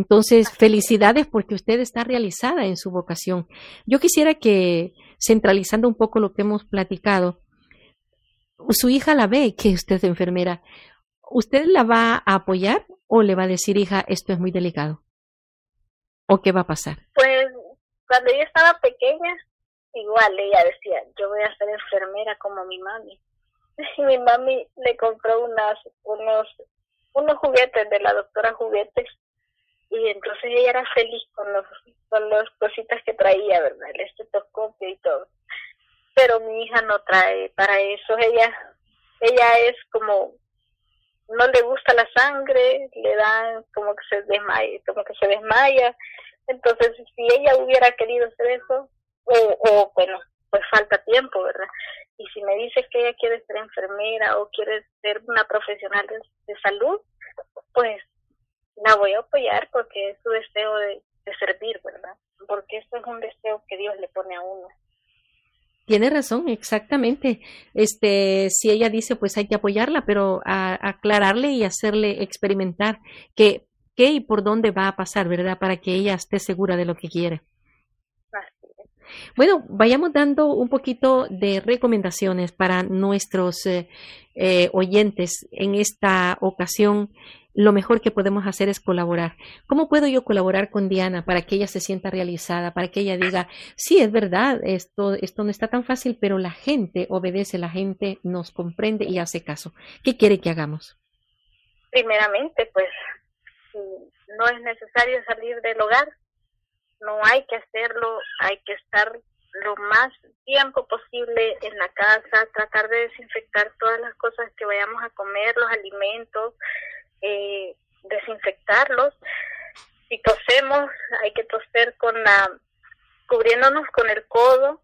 Entonces, felicidades porque usted está realizada en su vocación. Yo quisiera que, centralizando un poco lo que hemos platicado, su hija la ve que usted es enfermera. ¿Usted la va a apoyar o le va a decir, hija, esto es muy delicado? ¿O qué va a pasar? Pues cuando yo estaba pequeña, igual ella decía, yo voy a ser enfermera como mi mami. [LAUGHS] Y mi mami le compró unas, unos, unos juguetes de la doctora Juguetes y entonces ella era feliz con los con las cositas que traía, ¿verdad? El estetoscopio y todo. Pero mi hija no trae para eso, ella ella es como no le gusta la sangre, le dan como que se desmaya, como que se desmaya. Entonces, si ella hubiera querido hacer eso, o, o bueno, pues falta tiempo, ¿verdad? Y si me dice que ella quiere ser enfermera o quiere ser una profesional de salud, pues la voy a apoyar porque es su deseo de, servir, ¿verdad? Porque esto es un deseo que Dios le pone a uno. Tiene razón, exactamente. Este, si ella dice, pues hay que apoyarla, pero a, aclararle y hacerle experimentar qué, qué y por dónde va a pasar, ¿verdad? Para que ella esté segura de lo que quiere. Bueno, vayamos dando un poquito de recomendaciones para nuestros eh, eh, oyentes en esta ocasión lo mejor que podemos hacer es colaborar. ¿Cómo puedo yo colaborar con Diana para que ella se sienta realizada, para que ella diga, sí, es verdad, esto, esto no está tan fácil, pero la gente obedece, la gente nos comprende y hace caso? ¿Qué quiere que hagamos? Primeramente, pues, no es necesario salir del hogar, no hay que hacerlo, hay que estar lo más tiempo posible en la casa, tratar de desinfectar todas las cosas que vayamos a comer, los alimentos, eh, desinfectarlos. Si tosemos, hay que toser con la, cubriéndonos con el codo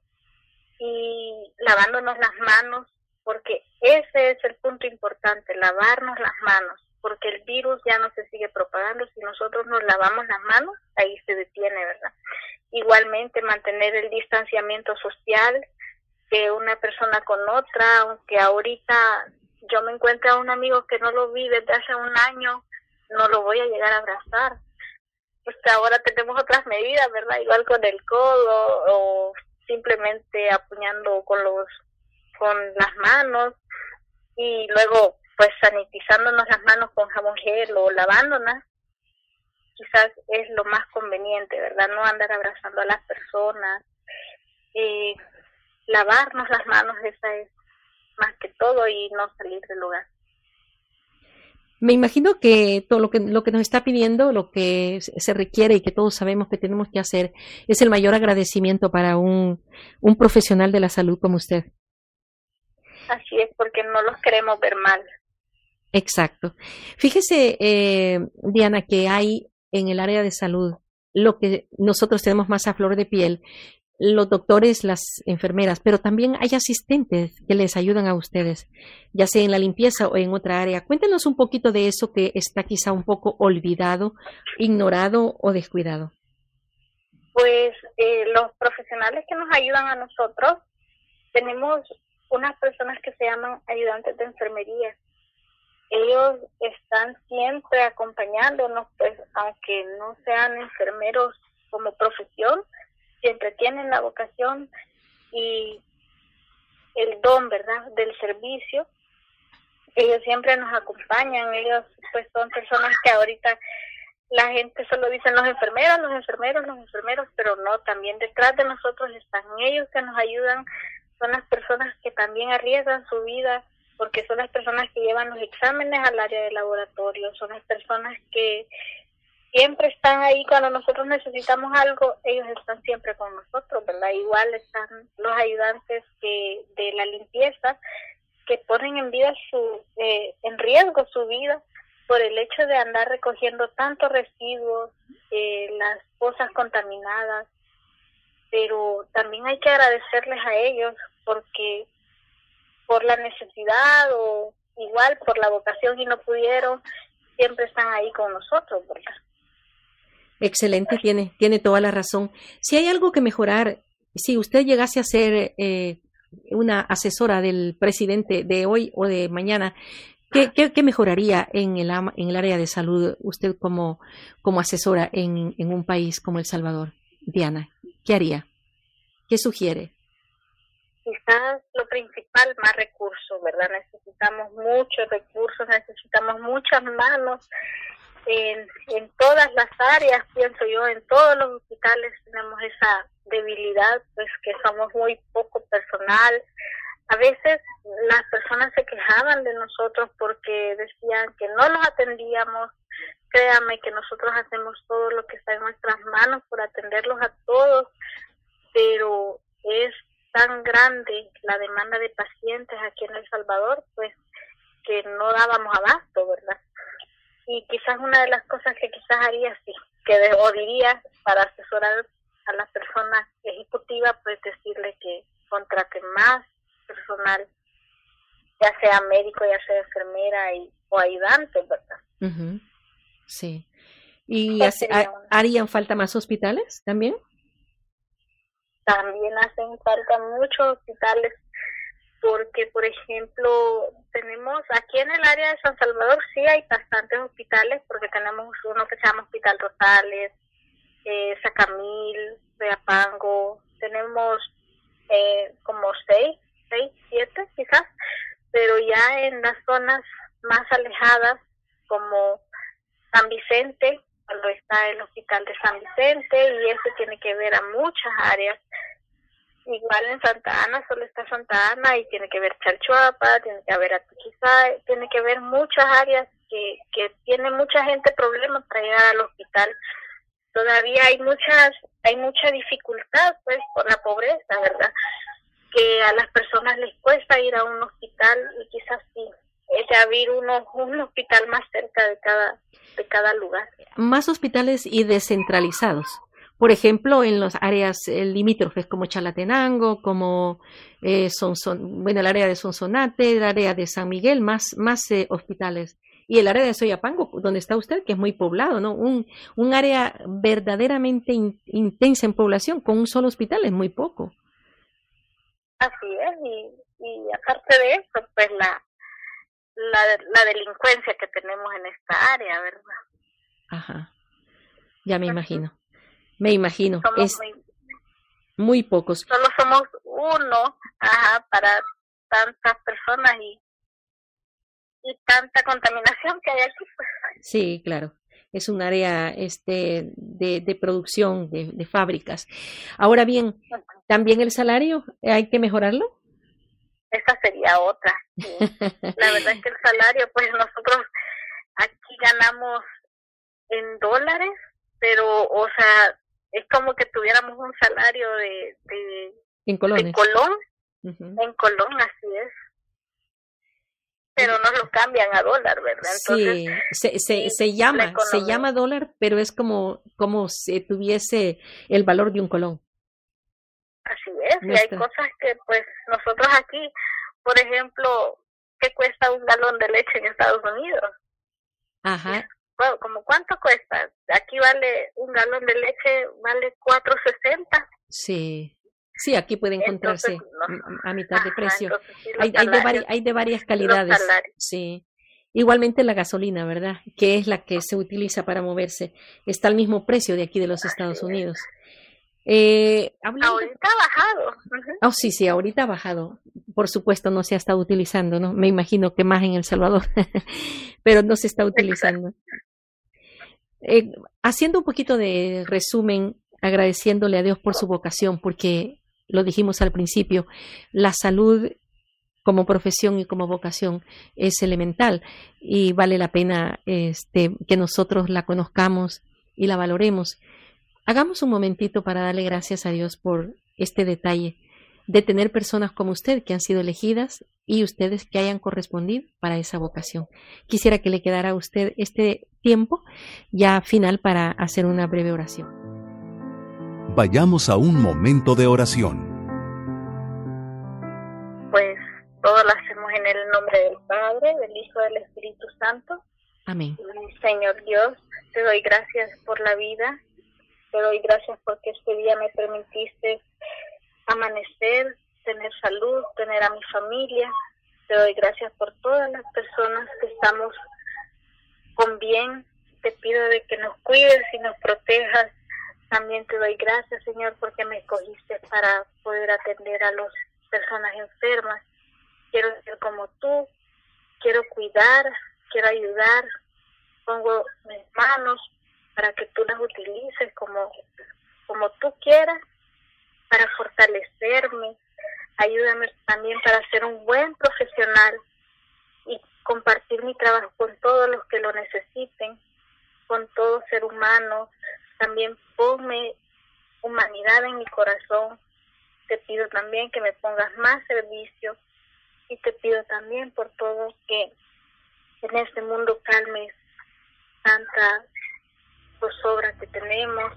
y lavándonos las manos, porque ese es el punto importante, lavarnos las manos, porque el virus ya no se sigue propagando. Si nosotros nos lavamos las manos, ahí se detiene, ¿verdad? Igualmente, mantener el distanciamiento social de una persona con otra, aunque ahorita yo me encuentro a un amigo que no lo vi desde hace un año, no lo voy a llegar a abrazar. Pues ahora tenemos otras medidas, ¿verdad? Igual con el codo o simplemente apuñando con los con las manos y luego pues sanitizándonos las manos con jabón gel o lavándolas quizás es lo más conveniente, ¿verdad? No andar abrazando a las personas, y lavarnos las manos, esa es más que todo y no salir del lugar. Me imagino que todo lo que, lo que nos está pidiendo, lo que se requiere y que todos sabemos que tenemos que hacer, es el mayor agradecimiento para un, un profesional de la salud como usted. Así es, porque no los queremos ver mal. Exacto. Fíjese, eh, Diana, que hay en el área de salud lo que nosotros tenemos más a flor de piel los doctores, las enfermeras, pero también hay asistentes que les ayudan a ustedes, ya sea en la limpieza o en otra área. Cuéntenos un poquito de eso que está quizá un poco olvidado, ignorado o descuidado. Pues eh, los profesionales que nos ayudan a nosotros, tenemos unas personas que se llaman ayudantes de enfermería. Ellos están siempre acompañándonos, pues aunque no sean enfermeros como profesión, siempre tienen la vocación y el don, ¿verdad?, del servicio. Ellos siempre nos acompañan, ellos pues son personas que ahorita la gente solo dicen los enfermeros, los enfermeros, los enfermeros, pero no, también detrás de nosotros están ellos que nos ayudan, son las personas que también arriesgan su vida, porque son las personas que llevan los exámenes al área de laboratorio, son las personas que siempre están ahí cuando nosotros necesitamos algo, ellos están siempre con nosotros, ¿verdad? Igual están los ayudantes que de la limpieza que ponen en vida su eh, en riesgo su vida por el hecho de andar recogiendo tantos residuos, eh, las cosas contaminadas, pero también hay que agradecerles a ellos porque por la necesidad o igual por la vocación y no pudieron, siempre están ahí con nosotros, ¿verdad? Excelente, tiene, tiene toda la razón. Si hay algo que mejorar, si usted llegase a ser eh, una asesora del presidente de hoy o de mañana, ¿qué, qué, mejoraría en el, en el área de salud usted como, como asesora en, en un país como El Salvador? Diana, ¿qué haría? ¿Qué sugiere? Quizás lo principal, más recursos, ¿verdad? Necesitamos muchos recursos, necesitamos muchas manos en, en todas las áreas, pienso yo, en todos los hospitales tenemos esa debilidad, pues que somos muy poco personal. A veces las personas se quejaban de nosotros porque decían que no los atendíamos. Créame que nosotros hacemos todo lo que está en nuestras manos por atenderlos a todos, pero es tan grande la demanda de pacientes aquí en El Salvador, pues que no dábamos abasto, ¿verdad? Y quizás una de las cosas que quizás haría sí, que o diría para asesorar a la persona ejecutiva, pues decirle que contrate más personal, ya sea médico, ya sea enfermera y, o ayudante, ¿verdad? Sí. ¿Y harían falta más hospitales también? también hacen falta muchos hospitales porque, por ejemplo, tenemos aquí en el área de San Salvador sí hay bastantes hospitales porque tenemos uno que se llama Hospital Rosales, eh, Sacamil, Reapango, tenemos eh, como seis, seis, siete quizás, pero ya en las zonas más alejadas como San Vicente, cuando está el hospital de San Vicente y eso tiene que ver a muchas áreas. Igual en Santa Ana solo está Santa Ana y tiene que ver Chalchuapa, tiene que ver Atuquizá, tiene que ver muchas áreas que, que tiene mucha gente problemas para llegar al hospital. Todavía hay muchas, hay mucha dificultad pues por la pobreza, ¿verdad? Que a las personas les cuesta ir a un hospital y quizás sí es abrir uno, un hospital más cerca de cada, de cada lugar. Más hospitales y descentralizados. Por ejemplo, en las áreas eh, limítrofes como Chalatenango, como eh, son, bueno, el área de Sonsonate, el área de San Miguel, más, más eh, hospitales. Y el área de Soyapango, donde está usted, que es muy poblado, ¿no? Un, un área verdaderamente intensa en población, con un solo hospital es muy poco. Así es, y, y aparte de eso, pues la, la, la delincuencia que tenemos en esta área, ¿verdad? Ajá. Ya me imagino. Me imagino. es muy, pocos. Solo somos uno ajá, para tantas personas y, y tanta contaminación que hay aquí. Pues. Sí, claro. Es un área este, de, de producción, de, de fábricas. Ahora bien, ¿también el salario hay que mejorarlo? esa sería otra. La verdad es que el salario, pues nosotros aquí ganamos en dólares, pero, o sea, es como que tuviéramos un salario de, de, ¿En Colón. En Colón, así es. Pero no lo cambian a dólar, ¿verdad? sí, se, se, se llama, se llama dólar, pero es como, como si tuviese el valor de un colón. Así es, y hay cosas que pues nosotros aquí, por ejemplo, ¿qué cuesta un galón de leche en Estados Unidos? Ajá. Bueno, ¿como cuánto cuesta? Aquí vale un galón de leche, vale 4.60. Sí. Sí, aquí puede encontrarse a mitad de precio. hay, hay, de hay de varias calidades. Sí. Igualmente la gasolina, ¿verdad? Que es la que se utiliza para moverse. Está al mismo precio de aquí de los Estados Unidos. Eh, Ahorita ha bajado. Oh, sí, sí, ahorita ha bajado. Por supuesto, no se ha estado utilizando, ¿no? Me imagino que más en El Salvador, [LAUGHS] pero no se está utilizando. Eh, haciendo un poquito de resumen, agradeciéndole a Dios por su vocación, porque lo dijimos al principio, la salud como profesión y como vocación es elemental y vale la pena este, que nosotros la conozcamos y la valoremos. Hagamos un momentito para darle gracias a Dios por este detalle de tener personas como usted que han sido elegidas y ustedes que hayan correspondido para esa vocación. Quisiera que le quedara a usted este tiempo ya final para hacer una breve oración. Vayamos a un momento de oración. Pues todo lo hacemos en el nombre del Padre, del Hijo, del Espíritu Santo. Amén. Señor Dios, te doy gracias por la vida te doy gracias porque este día me permitiste amanecer, tener salud, tener a mi familia. Te doy gracias por todas las personas que estamos con bien. Te pido de que nos cuides y nos protejas. También te doy gracias, Señor, porque me escogiste para poder atender a las personas enfermas. Quiero ser como tú, quiero cuidar, quiero ayudar. Pongo mis manos para que tú las utilices como, como tú quieras, para fortalecerme. Ayúdame también para ser un buen profesional y compartir mi trabajo con todos los que lo necesiten, con todo ser humano. También ponme humanidad en mi corazón. Te pido también que me pongas más servicio y te pido también por todo que en este mundo calmes tanta sobras que tenemos,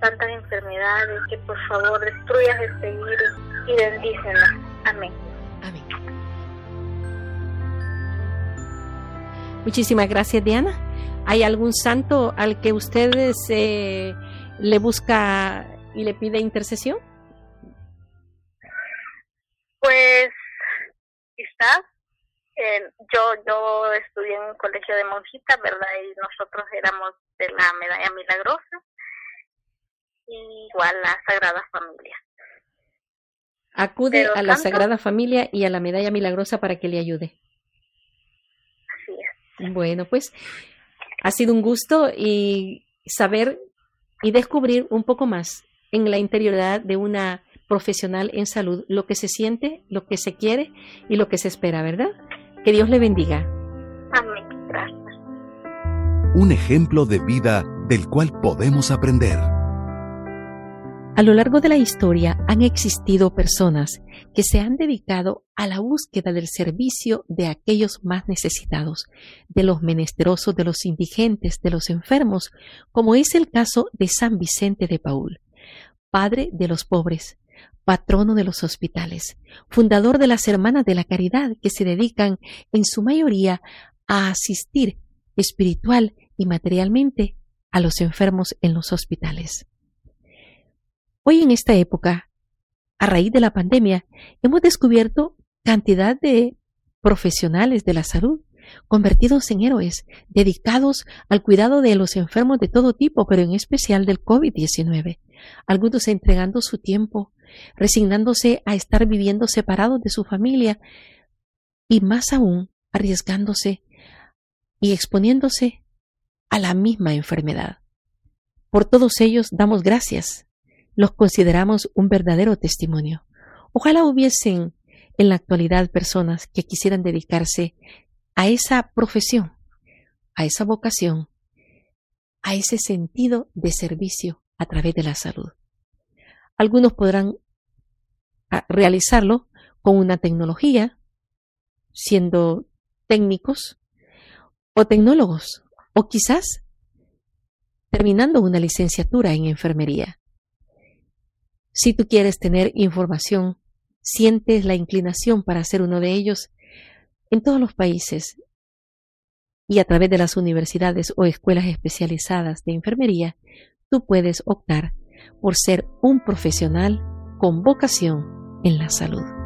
tantas enfermedades, que por favor destruyas este virus y bendícenos. Amén. Muchísimas gracias, Diana. ¿Hay algún santo al que ustedes eh, le busca y le pide intercesión? Pues quizás yo yo estudié en un colegio de monjitas, ¿verdad? Y nosotros éramos de la medalla milagrosa, igual la Sagrada Familia. Acude a la Sagrada Familia y a la medalla milagrosa para que le ayude. Bueno, pues ha sido un gusto y saber y descubrir un poco más en la interioridad de una profesional en salud, lo que se siente, lo que se quiere y lo que se espera, ¿verdad? Que Dios le bendiga. Amén. Gracias. Un ejemplo de vida del cual podemos aprender. A lo largo de la historia han existido personas que se han dedicado a la búsqueda del servicio de aquellos más necesitados, de los menesterosos, de los indigentes, de los enfermos, como es el caso de San Vicente de Paul, padre de los pobres, patrono de los hospitales, fundador de las Hermanas de la Caridad que se dedican en su mayoría a asistir espiritual y materialmente a los enfermos en los hospitales. Hoy en esta época, a raíz de la pandemia, hemos descubierto cantidad de profesionales de la salud convertidos en héroes, dedicados al cuidado de los enfermos de todo tipo, pero en especial del COVID-19, algunos entregando su tiempo, resignándose a estar viviendo separados de su familia y más aún arriesgándose y exponiéndose a la misma enfermedad. Por todos ellos damos gracias, los consideramos un verdadero testimonio. Ojalá hubiesen en la actualidad personas que quisieran dedicarse a esa profesión, a esa vocación, a ese sentido de servicio a través de la salud. Algunos podrán ah, realizarlo con una tecnología, siendo técnicos o tecnólogos, o quizás terminando una licenciatura en enfermería. Si tú quieres tener información, sientes la inclinación para ser uno de ellos, en todos los países y a través de las universidades o escuelas especializadas de enfermería, tú puedes optar por ser un profesional con vocación en la salud.